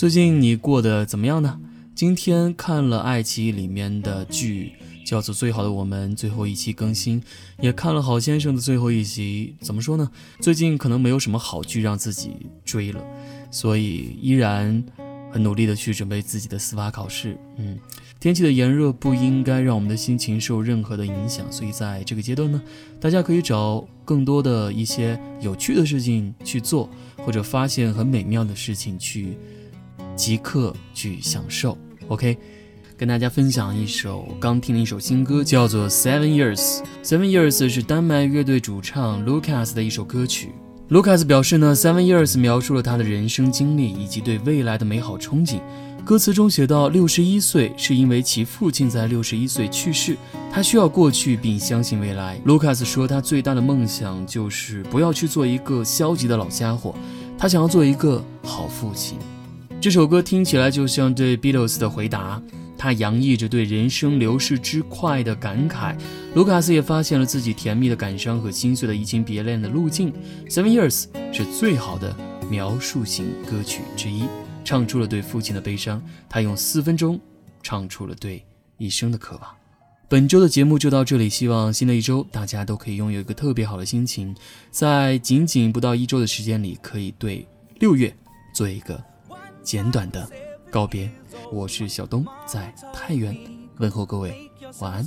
最近你过得怎么样呢？今天看了爱奇艺里面的剧，叫做《最好的我们》，最后一期更新，也看了好先生的最后一集。怎么说呢？最近可能没有什么好剧让自己追了，所以依然很努力的去准备自己的司法考试。嗯，天气的炎热不应该让我们的心情受任何的影响，所以在这个阶段呢，大家可以找更多的一些有趣的事情去做，或者发现很美妙的事情去。即刻去享受，OK，跟大家分享一首刚听的一首新歌，叫做《Seven Years》。Seven Years 是丹麦乐队主唱 Lucas 的一首歌曲。Lucas 表示呢，《Seven Years》描述了他的人生经历以及对未来的美好憧憬。歌词中写到，六十一岁是因为其父亲在六十一岁去世，他需要过去并相信未来。Lucas 说，他最大的梦想就是不要去做一个消极的老家伙，他想要做一个好父亲。这首歌听起来就像对 Beatles 的回答，它洋溢着对人生流逝之快的感慨。卢卡斯也发现了自己甜蜜的感伤和心碎的移情别恋的路径。Seven Years 是最好的描述型歌曲之一，唱出了对父亲的悲伤。他用四分钟唱出了对一生的渴望。本周的节目就到这里，希望新的一周大家都可以拥有一个特别好的心情，在仅仅不到一周的时间里，可以对六月做一个。简短的告别，我是小东，在太原问候各位，晚安。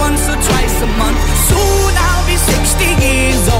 once or twice a month. Soon I'll be 60 years old.